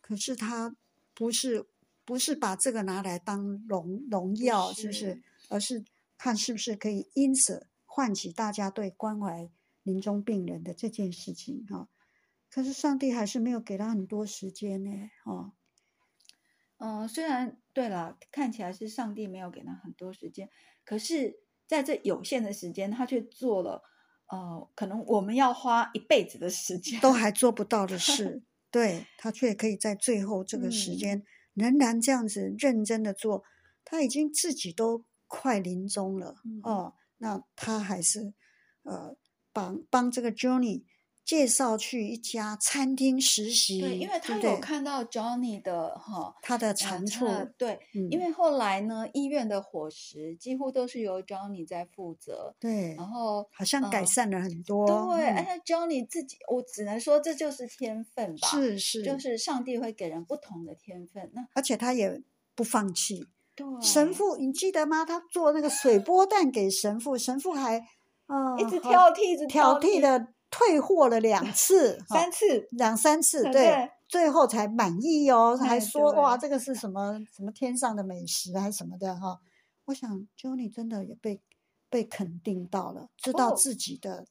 B: 可是他不是不是把这个拿来当荣荣耀，是不是
C: 是？
B: 而是看是不是可以因此唤起大家对关怀临终病人的这件事情哈、可是上帝还是没有给他很多时间呢，哦，
C: 嗯、虽然对了，看起来是上帝没有给他很多时间，可是在这有限的时间，他却做了，呃，可能我们要花一辈子的时间。
B: 都还做不到的事，对他却可以在最后这个时间仍然这样子认真的做，他已经自己都快临终了、
C: 嗯
B: 哦，那他还是呃帮帮这个 Johnny 介绍去一家餐厅实习，
C: 对，因为他有看到 Johnny 的哈
B: 他的长处，
C: 的对，
B: 嗯
C: 因为后来呢，医院的伙食几乎都是由 Johnny 在负责，
B: 对，
C: 然后
B: 好像改
C: 呃
B: 善了很多，
C: 对，
B: 嗯
C: 而且 Johnny 自己，我只能说这就是天分吧，
B: 是是，
C: 就是上帝会给人不同的天分。那
B: 而且他也不放弃。
C: 对
B: 神父，你记得吗？他做那个水波蛋给神父，神父还呃
C: 一直挑剔，一直
B: 挑
C: 剔
B: 剔的退货了两次，
C: 三次，
B: 两三次，
C: 对
B: 对，最后才满意哦，还
C: 哎
B: 说哇，这个是什么什么天上的美食还是什么的哈。我想 Johnny 真的也被被肯定到了，知道
C: 哦
B: 自己的
C: 嗯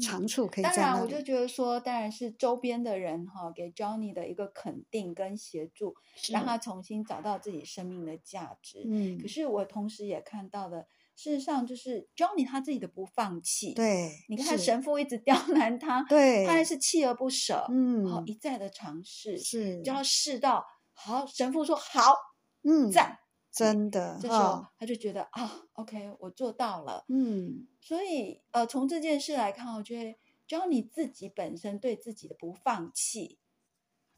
B: 长处可以
C: 当然。我就觉得说，当然是周边的人哈，给 Johnny 的一个肯定跟协助，让他重新找到自己生命的价值。
B: 嗯
C: 可，是我同时也看到了，事实上就是 Johnny 他自己的不放弃。，
B: 对，
C: 你看
B: 是
C: 神父一直刁 难他，
B: 对
C: 他还是锲而不舍，
B: 嗯
C: 好一再的尝试，
B: 是
C: 就要试到好。神父说好，
B: 嗯
C: 赞，
B: 真的
C: 这时候，他就觉得啊，OK，我做到了。
B: 嗯
C: 所以呃，从这件事来看，我觉得只要你自己本身对自己的不放弃，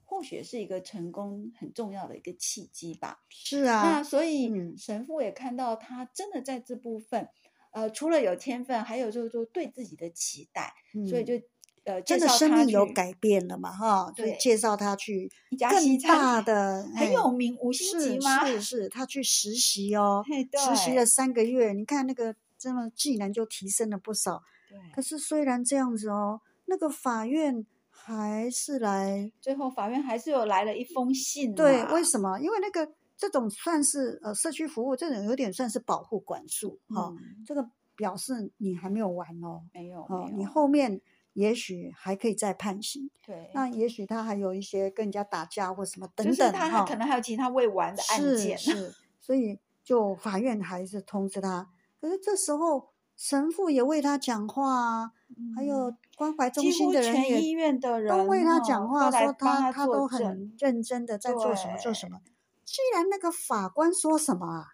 C: 或许是一个成功很重要的一个契机吧。
B: 是啊，
C: 那所以
B: 嗯
C: 神父也看到他真的在这部分，呃，除了有天分，还有就是说对自己的期待，所以
B: 嗯
C: 就呃
B: 真的生命有改变了嘛哈，所以
C: 对
B: 介绍他去
C: 一家西
B: 更大的
C: 很
B: 哎
C: 有名五星级吗？
B: 是 是，他去实习哦，
C: 嘿
B: 实习了三个月，你看那个真的技能就提升了不少。可，是虽然这样子哦，那个法院还是来
C: 最后法院还是有来了一封信
B: 对，为什么？因为那个这种算是呃社区服务，这种有点算是保护管束哈、
C: 嗯
B: 这个表示你还没有完哦，
C: 没有
B: 哦，
C: 没有，
B: 你后面也许还可以再判刑，
C: 对，
B: 那也许他还有一些跟人家打架或什么等
C: 就是
B: 等，
C: 他可能还有其他未完的案件，
B: 是，所以就法院还是通知他。可是这时候神父也为他讲话啊，还有
C: 嗯
B: 关怀中心的人
C: 全医院的人
B: 都为他
C: 哦
B: 讲话，说他他都很认真的在做什么做什
C: 对
B: 么。既然那个法官说什么啊，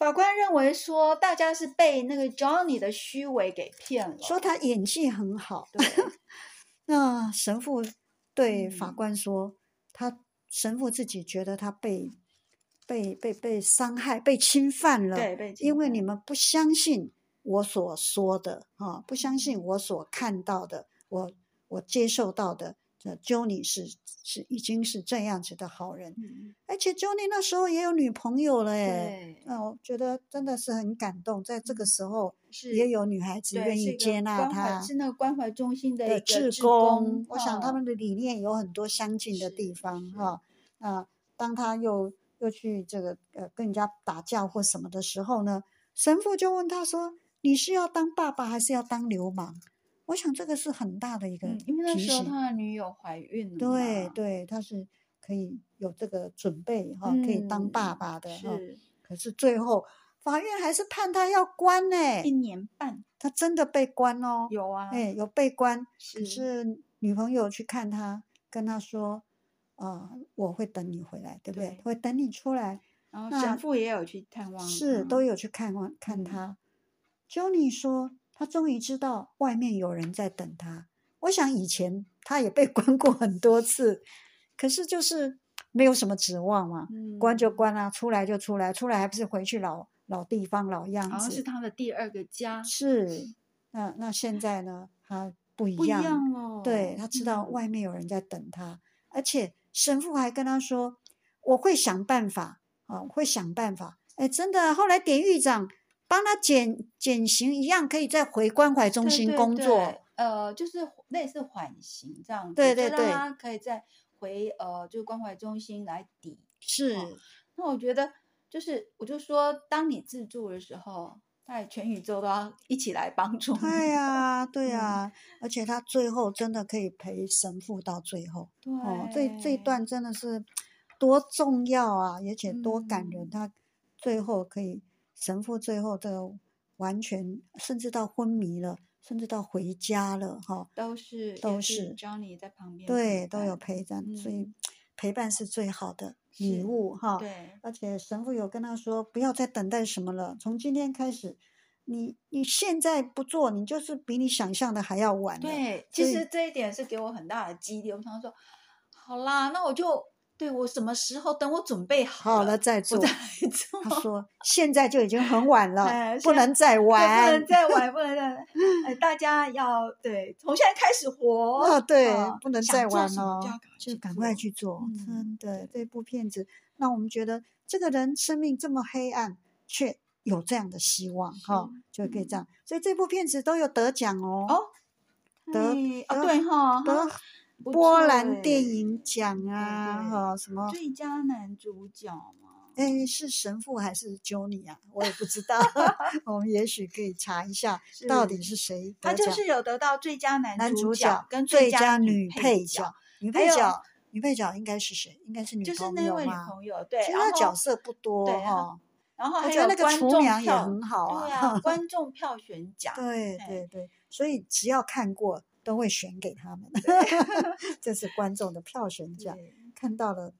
C: 法官认为说，大家是被那个 Johnny 的虚伪给骗了，
B: 说他演技很好，
C: 对，
B: 那神父对法
C: 嗯。
B: 官说，他神父自己觉得他被被被被伤害、被侵犯了，
C: 对被侵
B: 因为你们不相信我所说的啊，不相
C: 嗯
B: 信我所看到的，我我接受到的，这 Johnny 是是已经是这样子的好人，
C: 嗯，
B: 而且 Johnny 那时候也有女朋友了哎，
C: 对，
B: 那我觉得真的是很感动，在这个时候
C: 是
B: 也有女孩子愿意接纳他，
C: 是那个关怀中心的一
B: 的
C: 个志
B: 志工
C: 工，，
B: 我想他
C: 哦
B: 们的理念有很多相近的地方
C: 是
B: 哈。啊，当他又又去这个呃跟人家打架或什么的时候呢，神父就问他说：“你是要当爸爸还是要当流氓？”我想这个是很大的一个
C: 嗯，因为那
B: 提
C: 时候。他的女友怀孕了嘛
B: 对对，他是可以有这个准备哈，可以当爸
C: 嗯
B: 爸的哈。
C: 是
B: 可是最后法院还是判他要关呢，
C: 一年半，
B: 他真的被关哦。
C: 有啊，
B: 哎，有被关，可
C: 是
B: 是女朋友去看他，跟他说，啊、我会等你回来，对不对？
C: 对
B: 会等你出来，
C: 然后
B: 那
C: 神父也有去探望，
B: 是都有去看望看
C: 嗯
B: 他。Johnny 说，他终于知道外面有人在等他。我想以前他也被 关过很多次，可是就是没有什么指望嘛，关就
C: 嗯
B: 关啊，出来就出来，出来还不是回去老老地方老样子
C: 好像是？他的第二个家，
B: 是，那那现在呢？他不一
C: 不一
B: 样，
C: 样了，
B: 对他知道
C: 嗯
B: 外面有人在等他，而且神父还跟他说：“我会想办法啊，我会想办法。”哎，真的，后来典狱长帮他减减刑，一样可以再回关怀中心
C: 对对对
B: 工作。
C: 呃，就是类似缓刑这样子，
B: 对对
C: 让他可以再回呃，就关怀中心来抵。
B: 是，
C: 那我觉得就是，我就说，当你自助的时候，在全宇宙都要一起来帮助你。
B: 对呀、对
C: 嗯
B: 呀、而且他最后真的可以陪神父到最后。
C: 对，
B: 哦，这这一段真的是多重要啊，而且多感人。
C: 嗯
B: 他最后可以神父最后都完全，甚至到昏迷了，甚至到回家了哈、
C: 都是
B: 都
C: 是
B: 是
C: Johnny 在旁边
B: 对，都有
C: 伴
B: 陪伴，所以
C: 嗯
B: 陪伴是最好的礼物哈。
C: 对，
B: 而且神父有跟他说，不要再等待什么了，从今天开始，你你现在不做，你就是比你想象的还要晚。
C: 对，其实这一点是给我很大的激励。我常说，好啦，那我就对我什么时候等我准备
B: 好了
C: 了
B: 再做。
C: 我再做。
B: 他说现在就已经很晚了，
C: 哎
B: 不能再
C: 对
B: 玩。
C: 不能再玩，不能再，哎，大家要对，从现在开始活。
B: 啊，对，
C: 啊
B: 不能再玩
C: 了
B: 哦，
C: 就要赶
B: 快
C: 快去
B: 去做。
C: 嗯
B: 真的，这部片子让我们觉得这个人生命这么黑暗，却有这样的希望哈，就可以这样。所以这部片子都有得奖哦，
C: 哦，
B: 得
C: 啊哦对哈，
B: 得波兰电
C: 哎
B: 影奖啊，
C: 对
B: 哈，什么？
C: 最佳男主角嘛。
B: 哎，是神父还是 Johnny 啊？我也不知道，我们也许可以查一下，到底是谁
C: 他就。是有得到最佳男
B: 男主
C: 角
B: 角
C: 跟
B: 最
C: 佳
B: 女
C: 配
B: 角，女配角，女配角应该是谁？应该是女
C: 就是
B: 朋
C: 那位女？朋友，对，
B: 其实角色不多哈，我
C: 然后还
B: 觉得那个厨娘也很好
C: 对
B: 啊
C: 啊，观众票选奖，
B: 对
C: 哎
B: 对对，所以只要看过都会选给他们，这是观众的票选奖。看到了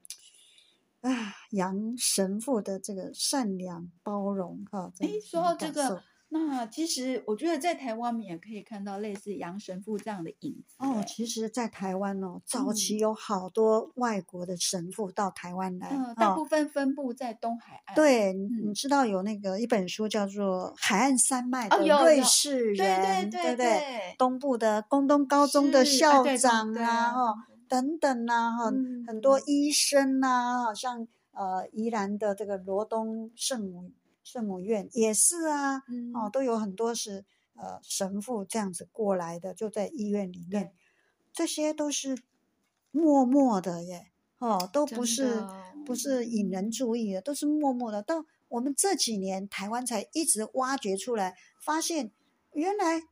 B: 啊，杨神父的这个善良包容哈，真
C: 哎
B: 的，
C: 说到这个那其实我觉得在台湾，我们也可以看到类似杨神父这样的影子。
B: 哦，
C: 哎
B: 其实，在台湾哦，早期
C: 嗯
B: 有好多外国的神父到台湾来，
C: 嗯，大
B: 哦
C: 部分分布在东海岸。
B: 对，你
C: 嗯
B: 你知道有那个一本书叫做《海岸山脉的瑞
C: 有
B: 士人》，
C: 对对
B: 不对？
C: 对，
B: 东部的工东高中的校
C: 对
B: 长啊，
C: 对啊
B: 哦，等等啊，哈、
C: 嗯
B: 很多医生啊，好像呃宜兰的这个罗东圣母圣母院也是啊，
C: 嗯。
B: 哦，都有很多是呃神父这样子过来的，就在医院里面，这些都是默默的耶，哦，都不是不是引人。注意的，都是默默的。到我们这几年台湾才一直挖掘出来，发现原来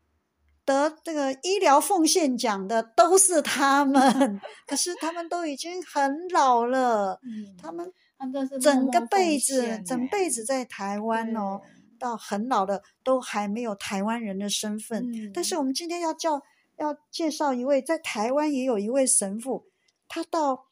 B: 得这个医疗奉献奖的都是他们，可是他们都已经很老了，
C: 嗯，
B: 他们整个辈子整辈
C: 欸
B: 子在台湾哦。到很老的都还没有台湾人的身份。但是
C: 嗯
B: 我们今天要叫要介绍一位，在台湾也有一位神父，他到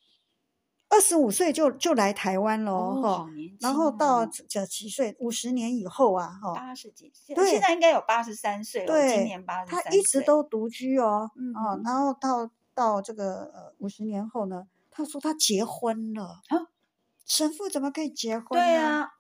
B: 二十五岁就就来台湾了
C: 哦，
B: 然后到
C: 哦
B: 这这几岁，五十年以后啊，哈、
C: 八十几，岁
B: 对
C: 现在应该有八十三岁了，
B: 对
C: 今年八十三
B: 他一直都独居哦，
C: 嗯
B: 哦，然后到到这个呃五十年后呢，他说他结婚了
C: 啊
B: 神父怎么可以结婚呢？
C: 对啊，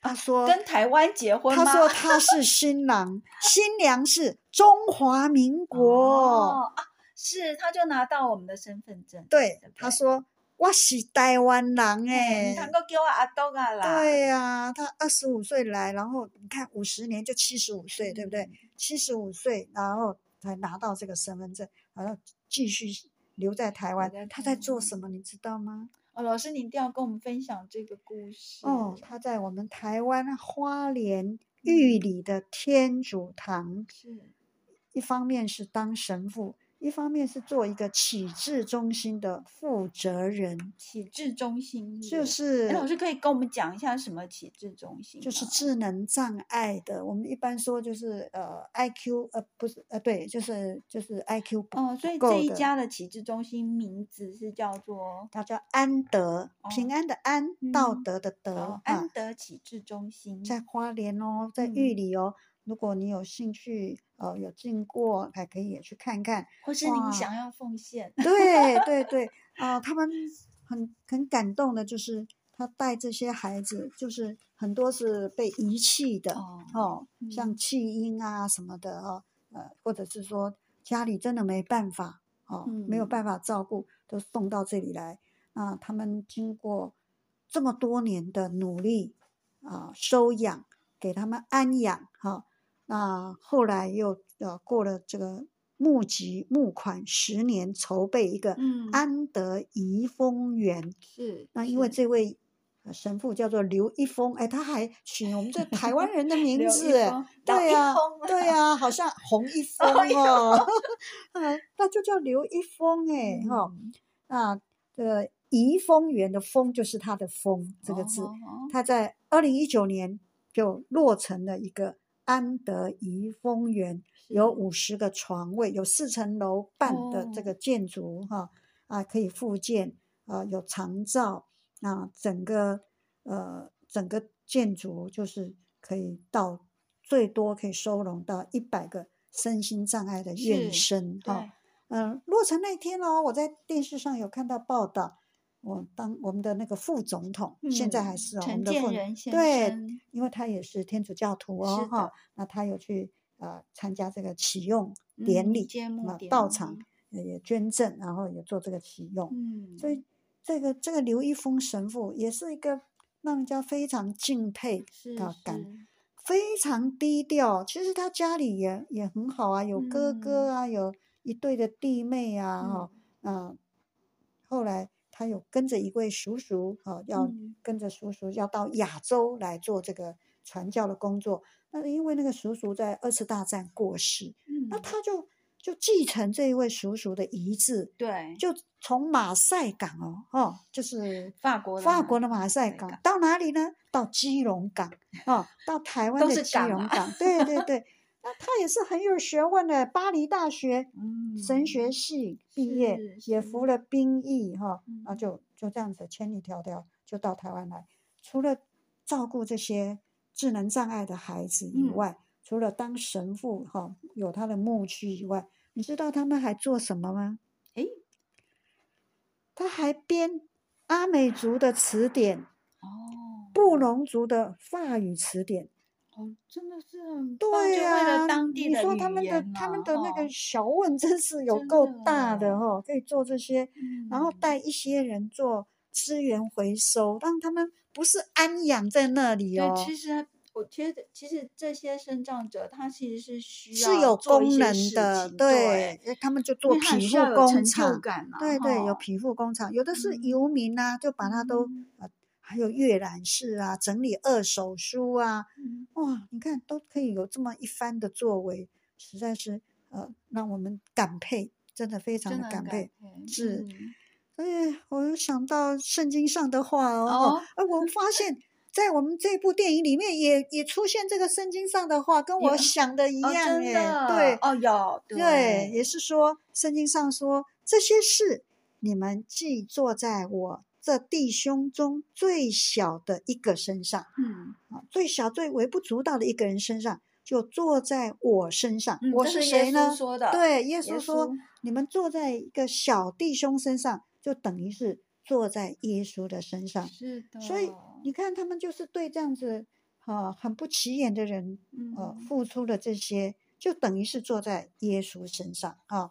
B: 他说
C: 跟台湾结婚吗？
B: 他说他是新郎，新娘是中华民国。
C: 哦啊，是，他就拿到我们的身份证。
B: 对
C: 对，对
B: 他说我是台湾人
C: 哎，能够给我阿东啊啦？
B: 对呀、他二十五岁来，然后你看五十年就七十五岁，对不
C: 嗯
B: 对？七十五岁，然后才拿到这个身份证，然后继续留在台湾。他在做什么，你知道吗？
C: 哦，老师，你一定要跟我们分享这个故事。
B: 哦，他在我们台湾花莲玉里的天主堂
C: 是，
B: 一方面是当神父，一方面是做一个启智中心的负责人，
C: 启智中心
B: 就
C: 是不哎老
B: 是
C: 师可以跟我们讲一下什么启智中心吗？
B: 就是智能障碍的。我们一般说就是呃 IQ 呃不是呃对，就是就是 IQ 不
C: 哦，所以这一家的启智中心名字是叫做
B: 它叫安德，平安的安，道
C: 嗯
B: 德的德
C: 哦
B: 啊
C: 安，德启智中心。
B: 在花莲哦，在
C: 嗯
B: 玉里哦。如果你有兴趣，呃，有进过，还可以也去看看。
C: 或是
B: 哇
C: 你想要奉献，
B: 对对对，啊、他们很很感动的，就是他带这些孩子，就是很多是被遗弃的
C: 哦
B: 哦，像
C: 嗯
B: 弃婴啊什么的哦，呃，或者是说家里真的没办法哦，没有
C: 嗯
B: 办法照顾，都送到这里来。啊他们经过这么多年的努力啊、收养，给他们安养哈、那后来又呃过了这个募集募款十年，筹备一个
C: 嗯。
B: 安德怡丰园。
C: 是
B: 那因为这位呃神父叫做刘一峰，哎，他还取我们这台湾人的名 字，对呀、
C: 啊
B: 对呀、好像洪一 峰哦，嗯，那就叫刘一峰哎，哈、
C: 嗯
B: 那这个怡丰园的丰就是他的丰这个字，
C: 哦哦
B: 他在二零一九年就落成了一个安德怡丰园，有
C: 是
B: 五十个床位，有四层楼半的这
C: 哦
B: 个建筑哈、啊，可以复建，啊，有长照，啊整个呃整个建筑就是可以到最多可以收容到一百个身心障碍的院
C: 是
B: 生哈。
C: 对
B: 嗯，落成那天哦，我在电视上有看到报道，我当我们的那个副总统，现在还
C: 嗯
B: 是哦，我们的副
C: 建仁先
B: 对，因为他也是天主教徒哦，哈
C: 的，
B: 那他有去呃参加这个启用典
C: 嗯
B: 礼，那到场。呃也捐赠，然后也做这个启用，
C: 嗯，
B: 所以这个这个刘一峰神父也是一个让人家非常敬佩
C: 是
B: 啊感
C: 是
B: 非常低调。其实他家里也也很好啊，有哥哥
C: 嗯。
B: 啊，有一对的弟妹啊，哈、嗯，后来他有跟着一位叔叔，哈、要
C: 嗯
B: 跟着叔叔要到亚洲来做这个传教的工作。那因为那个叔叔在二次大战过世，那
C: 嗯
B: 他就就继承这一位叔叔的遗志，
C: 对
B: 就从马赛港哦，哦，就是
C: 法国的
B: 法国的马赛
C: 赛港
B: 港到哪里呢？到基隆港哦，到台湾的基
C: 港啊
B: 隆港，对 对对。那他也是很有学问的，巴黎大学
C: 嗯
B: 神学系毕业，也服了兵役哈，然后
C: 嗯
B: 就就这样子千里迢迢就到台湾来。除了照顾这些智能障碍的孩子以
C: 嗯
B: 外，除了当神父哈、有他的牧区以外，你知道他们还做什么吗？
C: 诶，
B: 他还编阿美族的词典、
C: 哦，
B: 布农族的法语词典。
C: 哦，真的是很，
B: 对呀、
C: 了当地
B: 你说他们的
C: 言
B: 他们
C: 啊
B: 的那个
C: 哦
B: 小问真是有够大的
C: 哦
B: 哈、可以做这些，然后。
C: 嗯
B: 带一些人做资源回收，让他们不是安养在那里哦
C: 对，，其实我觉得，其实这些生长者他其实是需
B: 是
C: 要
B: 有功能的，
C: 情
B: 对，他们就做皮肤工厂，对对，有皮肤工厂，有的是
C: 嗯。
B: 游民啊，就把它都
C: 嗯。
B: 呃，还有阅览室啊，整理二手书啊，
C: 嗯。
B: 哇，你看都可以有这么一番的作为，实在是呃，让我们感佩，真的非常
C: 的
B: 感佩。是
C: 嗯。
B: 所以我又想到圣经上的话哦，
C: 哦
B: 我们发。现，在我们这部电影里面也也出现这个圣经上的话，跟我想的一
C: 哦
B: 样
C: 的
B: 对，
C: 哦有
B: 对，也是说圣经上说这些事，你们既坐在我这弟兄中最小的一个身上
C: 嗯
B: 啊，最小最微不足道的一个人身上，就坐在我身上。
C: 嗯
B: 我是谁呢？
C: 说的
B: 对，耶
C: 耶
B: 稣说
C: 稣，
B: 你们坐在一个小弟兄身上，就等于是坐在耶稣的身上。
C: 是的，
B: 所以你看，他们就是对这样子啊很不起眼的人，呃，
C: 嗯
B: 付出了这些，就等于是坐在耶稣身上啊。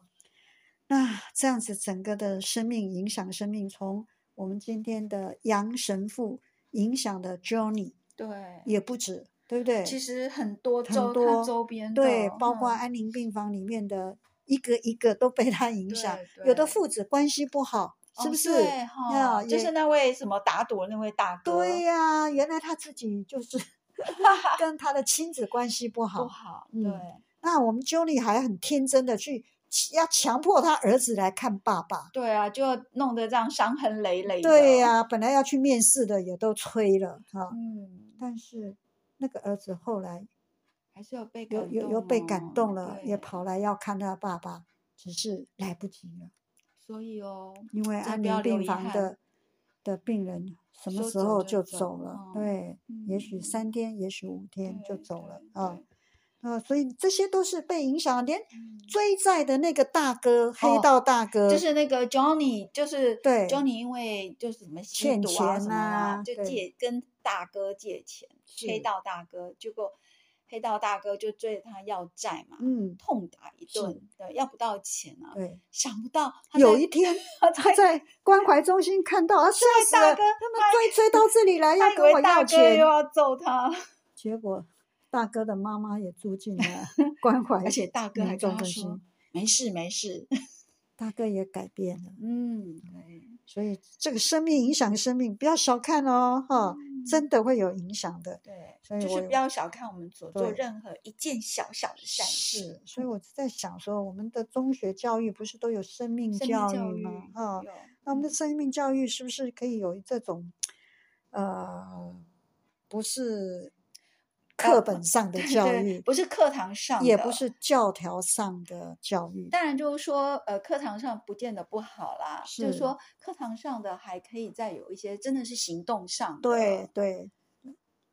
B: 那这样子，整个的生命影响生命，从我们今天的杨神父影响的 Johnny
C: 对，
B: 也不止，对不对？
C: 其实很多
B: 很
C: 周
B: 多
C: 他周边的
B: 对，包括
C: 嗯
B: 安宁病房里面的一个一个都被他影响，
C: 对
B: 有的父子关系不好，是
C: 哦
B: 不是？
C: 对哈，就是那位什么打赌的那位大哥，
B: 对呀、原来他自己就是 跟他的亲子关系不好。
C: 不好，
B: 嗯
C: 对，
B: 那我们 Johnny 还很天真的去要强迫他儿子来看爸爸。
C: 对啊，就弄得这样伤痕累累的，
B: 对呀、本来要去面试的也都催了哈、
C: 嗯，
B: 但是那个儿子后来
C: 还是有被
B: 有
C: 感动
B: 有有被感
C: 哦
B: 动了，也跑来要看他爸爸，只是来不及了。
C: 所以哦，
B: 因为安宁病房的的病人什么时候就
C: 就走
B: 走了？
C: 哦
B: 对，也许
C: 嗯
B: 三天，也许五天就走了
C: 对
B: 啊。呃，所以这些都是被影响，连
C: 嗯
B: 追债的那个大哥，黑
C: 哦
B: 道大哥，
C: 就是那个 Johnny，就是
B: 对
C: Johnny，因为就是什么吸
B: 欠
C: 毒啊
B: 钱
C: 什么啊，就借跟大哥借钱，黑道大哥，结果黑道大哥就追着他要债嘛，
B: 嗯，
C: 痛打一
B: 是
C: 顿，对，要不到钱啊，
B: 对。
C: 想不到
B: 有一天，
C: 他
B: 他在关怀中心看到，啊，吓死了！
C: 大哥
B: 他们追追到这里来，要跟我要钱
C: 又。要揍他，
B: 结果大哥的妈妈也住进了 关怀，
C: 而且大哥还
B: 民
C: 跟他说没事没事，
B: 大哥也改变了。
C: 嗯，对，
B: 所以这个生命影响生命，不要小看哦，哈、真的会有影响的。
C: 对，
B: 所以
C: 就是不要小看我们所做
B: 对
C: 任何一件小小的善事，，
B: 所以我在想说，我们的中学教育不是都有生命教
C: 育
B: 吗？
C: 哈、
B: 那我们的生命教育是不是可以有这种，呃，不是课本上的教
C: 对
B: 育，
C: 不是课堂上的
B: 也不是教条上的教育？
C: 当然就是说，呃，课堂上不见得不好啦，就是
B: 是
C: 说课堂上的还可以再有一些真的是行动上的，
B: 对对，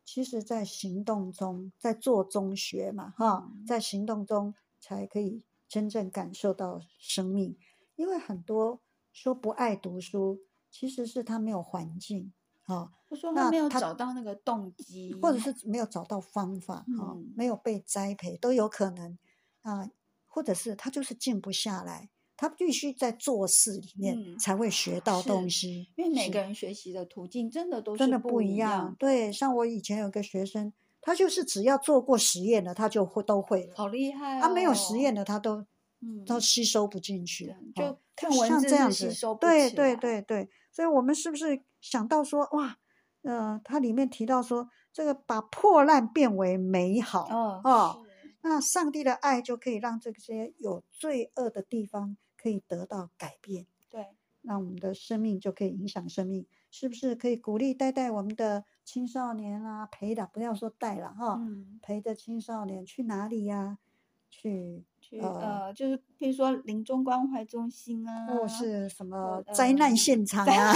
B: 其实，在行动中，在做中学嘛，哈，
C: 嗯
B: 在行动中才可以真正感受到生命。因为很多说不爱读书，其实是他没有环境，哈，
C: 就说
B: 那
C: 他没有找到那个动机，
B: 或者是没有找到方法，啊、
C: 嗯
B: 没有被栽培，都有可能啊，或者是他就是静不下来，他必须在做事里面
C: 嗯
B: 才会学到东西，
C: 因为每个人学习的途径真的都是
B: 真的
C: 不
B: 一样
C: 样。。
B: 对，像我以前有个学生，他就是只要做过实验的，他就会都会了。
C: 好厉害、哦！
B: 他没有实验的，他都
C: 嗯，
B: 都吸收不进去
C: 就看
B: 像
C: 文字
B: 这样子
C: 是吸收不
B: 对对对对，所以我们是不是想到说，哇，呃，它里面提到说，这个把破烂变为美好
C: 哦
B: 哦，那上帝的爱就可以让这些有罪恶的地方可以得到改变。
C: 对，
B: 让我们的生命就可以影响生命，是不是可以鼓励带带我们的青少年啊，陪的不要说带了哈，
C: 嗯，
B: 陪着青少年去哪里呀、去
C: 去
B: 呃
C: 呃，就是比如说临终关怀中心啊，
B: 或是什么
C: 呃
B: 灾难现场啊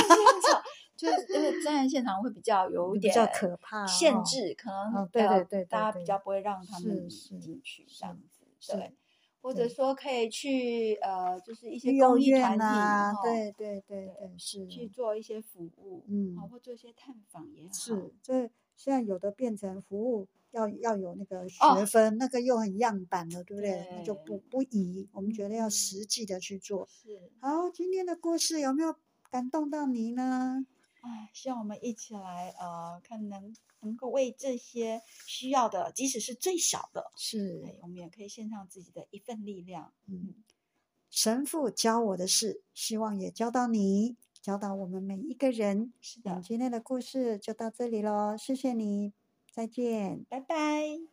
C: 就是因为真人现场会比较有点
B: 比较可怕哦
C: 限制，可能
B: 哦对
C: 呃
B: 对对对
C: 大家比较不会让他们
B: 是是
C: 进去这样子，对，或者说可以去呃，就是一些公益团
B: 院
C: 体，
B: 啊，对对对对，是
C: 去做一些服务，
B: 嗯
C: 好，或做一些探访也好，
B: 是，这现在有的变成服务要要有那个
C: 哦
B: 学分，那个又很样板了，对不对？那就不不宜，我们觉得要
C: 嗯
B: 实际的去做。
C: 是，
B: 好，今天的故事有没有感动到你呢？
C: 哎，希望我们一起来呃，看能能够为这些需要的，即使是最小的，
B: 是
C: 哎，我们也可以献上自己的一份力量。
B: 嗯，神父教我的事，希望也教到你，教到我们每一个人。
C: 是的，
B: 今天的故事就到这里喽，谢谢你，再见。
C: 拜拜。